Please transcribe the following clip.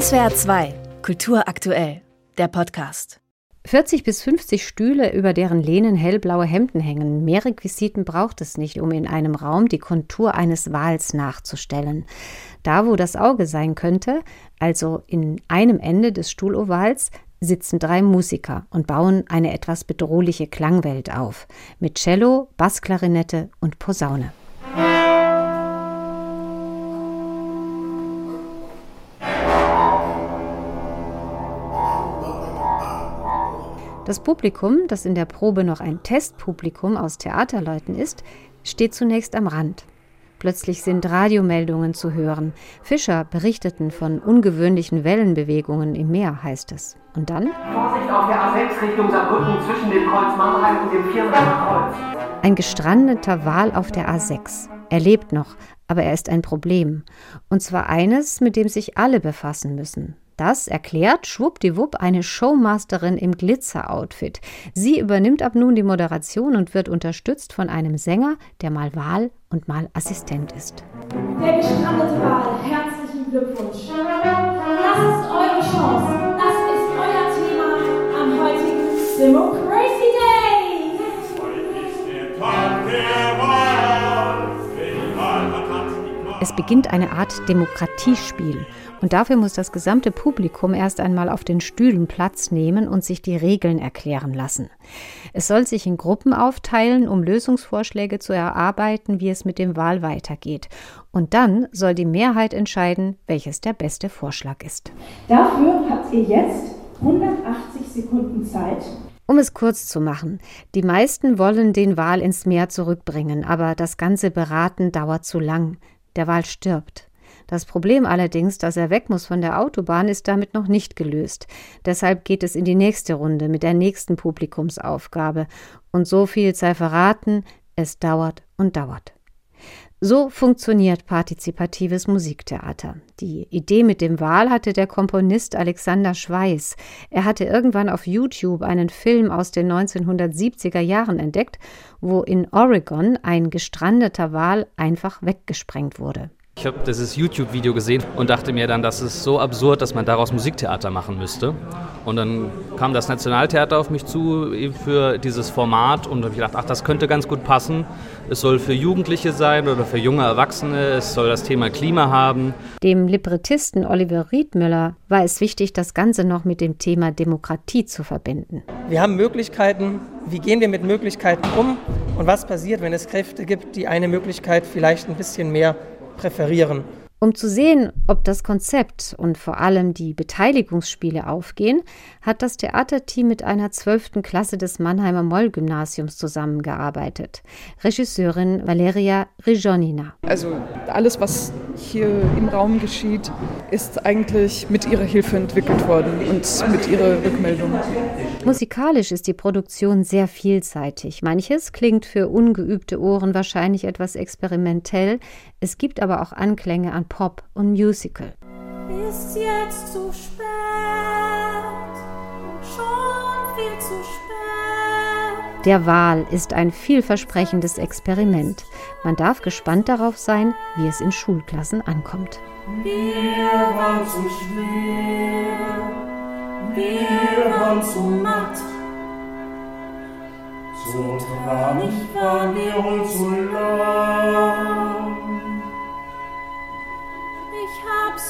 SWR 2, Kultur aktuell, der Podcast. 40 bis 50 Stühle, über deren Lehnen hellblaue Hemden hängen. Mehr Requisiten braucht es nicht, um in einem Raum die Kontur eines Wals nachzustellen. Da, wo das Auge sein könnte, also in einem Ende des Stuhlovals, sitzen drei Musiker und bauen eine etwas bedrohliche Klangwelt auf, mit Cello, Bassklarinette und Posaune. Das Publikum, das in der Probe noch ein Testpublikum aus Theaterleuten ist, steht zunächst am Rand. Plötzlich sind Radiomeldungen zu hören. Fischer berichteten von ungewöhnlichen Wellenbewegungen im Meer, heißt es. Und dann? Vorsicht auf der A6 Richtung Saarbrücken zwischen dem Kreuz Mannheim und dem Viermacher Kreuz. Ein gestrandeter Wal auf der A6. Er lebt noch, aber er ist ein Problem. Und zwar eines, mit dem sich alle befassen müssen. Das erklärt schwuppdiwupp eine Showmasterin im Glitzer-Outfit. Sie übernimmt ab nun die Moderation und wird unterstützt von einem Sänger, der mal Wahl und mal Assistent ist. Der gestrandete Wahl, herzlichen Glückwunsch. Das ist eure Chance. Es beginnt eine Art Demokratiespiel. Und dafür muss das gesamte Publikum erst einmal auf den Stühlen Platz nehmen und sich die Regeln erklären lassen. Es soll sich in Gruppen aufteilen, um Lösungsvorschläge zu erarbeiten, wie es mit dem Wahl weitergeht. Und dann soll die Mehrheit entscheiden, welches der beste Vorschlag ist. Dafür habt ihr jetzt 180 Sekunden Zeit. Um es kurz zu machen, die meisten wollen den Wal ins Meer zurückbringen, aber das ganze Beraten dauert zu lang. Der Wal stirbt. Das Problem allerdings, dass er weg muss von der Autobahn, ist damit noch nicht gelöst. Deshalb geht es in die nächste Runde mit der nächsten Publikumsaufgabe. Und so viel sei verraten, es dauert und dauert. So funktioniert partizipatives Musiktheater. Die Idee mit dem Wahl hatte der Komponist Alexander Schweiß. Er hatte irgendwann auf YouTube einen Film aus den 1970er Jahren entdeckt, wo in Oregon ein gestrandeter Wal einfach weggesprengt wurde. Ich habe dieses YouTube-Video gesehen und dachte mir dann, das ist so absurd, dass man daraus Musiktheater machen müsste. Und dann kam das Nationaltheater auf mich zu für dieses Format und habe gedacht, ach, das könnte ganz gut passen. Es soll für Jugendliche sein oder für junge Erwachsene. Es soll das Thema Klima haben. Dem Librettisten Oliver Riedmüller war es wichtig, das Ganze noch mit dem Thema Demokratie zu verbinden. Wir haben Möglichkeiten. Wie gehen wir mit Möglichkeiten um? Und was passiert, wenn es Kräfte gibt, die eine Möglichkeit vielleicht ein bisschen mehr präferieren. Um zu sehen, ob das Konzept und vor allem die Beteiligungsspiele aufgehen, hat das Theaterteam mit einer zwölften Klasse des Mannheimer Moll-Gymnasiums zusammengearbeitet. Regisseurin Valeria Rijonina. Also alles, was hier im Raum geschieht, ist eigentlich mit ihrer Hilfe entwickelt worden und mit ihrer Rückmeldung. Musikalisch ist die Produktion sehr vielseitig. Manches klingt für ungeübte Ohren wahrscheinlich etwas experimentell. Es gibt aber auch Anklänge an Pop und Musical. Ist jetzt zu spät, schon viel zu spät. Der Wahl ist ein vielversprechendes Experiment. Man darf gespannt darauf sein, wie es in Schulklassen ankommt. Wir waren zu schwer, wir waren zu matt. So traurig waren wir und so lang.